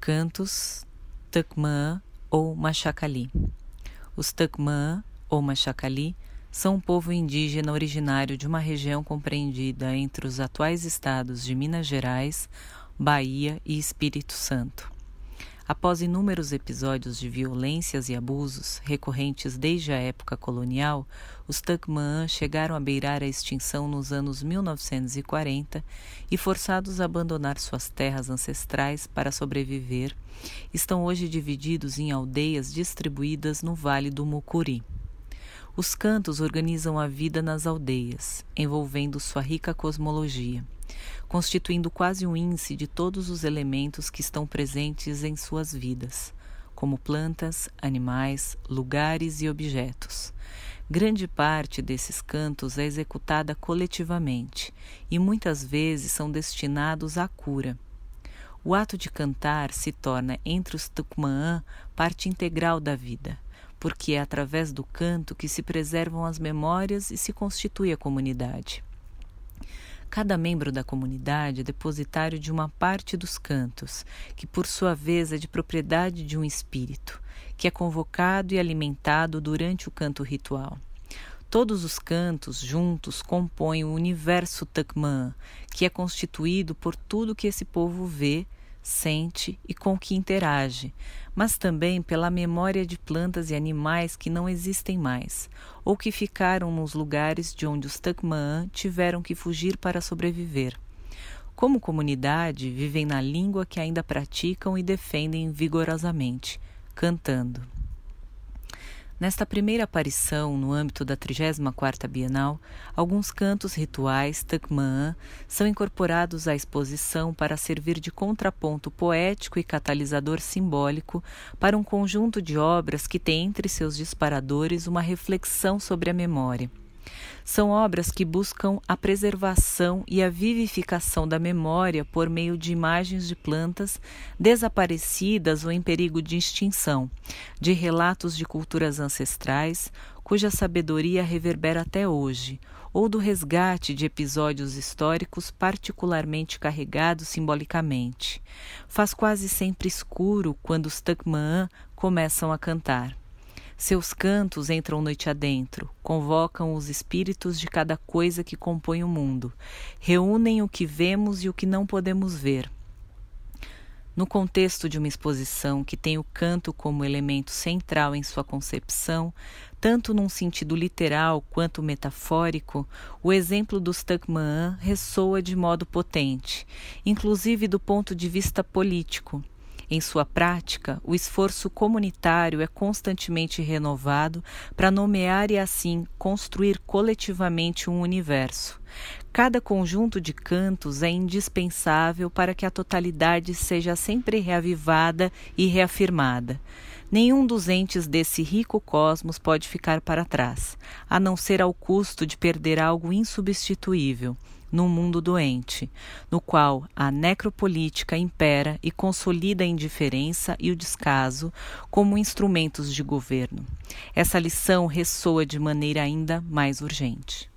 Cantos Tacmã ou Machacali. Os Tacmã ou Machacali são um povo indígena originário de uma região compreendida entre os atuais estados de Minas Gerais, Bahia e Espírito Santo. Após inúmeros episódios de violências e abusos recorrentes desde a época colonial, os Tacmã chegaram a beirar a extinção nos anos 1940 e, forçados a abandonar suas terras ancestrais para sobreviver, estão hoje divididos em aldeias distribuídas no Vale do Mucuri. Os cantos organizam a vida nas aldeias, envolvendo sua rica cosmologia constituindo quase um índice de todos os elementos que estão presentes em suas vidas, como plantas, animais, lugares e objetos. Grande parte desses cantos é executada coletivamente e muitas vezes são destinados à cura. O ato de cantar se torna entre os Tucumã parte integral da vida, porque é através do canto que se preservam as memórias e se constitui a comunidade. Cada membro da comunidade é depositário de uma parte dos cantos, que por sua vez é de propriedade de um espírito, que é convocado e alimentado durante o canto ritual. Todos os cantos juntos compõem o universo Tacmã, que é constituído por tudo que esse povo vê, sente e com que interage, mas também pela memória de plantas e animais que não existem mais, ou que ficaram nos lugares de onde os Tacmaã tiveram que fugir para sobreviver. Como comunidade, vivem na língua que ainda praticam e defendem vigorosamente, cantando. Nesta primeira aparição, no âmbito da 34ª Bienal, alguns cantos rituais Tacmã são incorporados à exposição para servir de contraponto poético e catalisador simbólico para um conjunto de obras que tem entre seus disparadores uma reflexão sobre a memória. São obras que buscam a preservação e a vivificação da memória por meio de imagens de plantas desaparecidas ou em perigo de extinção, de relatos de culturas ancestrais, cuja sabedoria reverbera até hoje, ou do resgate de episódios históricos particularmente carregados simbolicamente. Faz quase sempre escuro quando os Tacmã começam a cantar. Seus cantos entram noite adentro, convocam os espíritos de cada coisa que compõe o mundo, reúnem o que vemos e o que não podemos ver. No contexto de uma exposição que tem o canto como elemento central em sua concepção, tanto num sentido literal quanto metafórico, o exemplo dos Tacmã ressoa de modo potente, inclusive do ponto de vista político. Em sua prática, o esforço comunitário é constantemente renovado para nomear e assim construir coletivamente um universo. Cada conjunto de cantos é indispensável para que a totalidade seja sempre reavivada e reafirmada. Nenhum dos entes desse rico cosmos pode ficar para trás, a não ser ao custo de perder algo insubstituível num mundo doente, no qual a necropolítica impera e consolida a indiferença e o descaso como instrumentos de governo. Essa lição ressoa de maneira ainda mais urgente.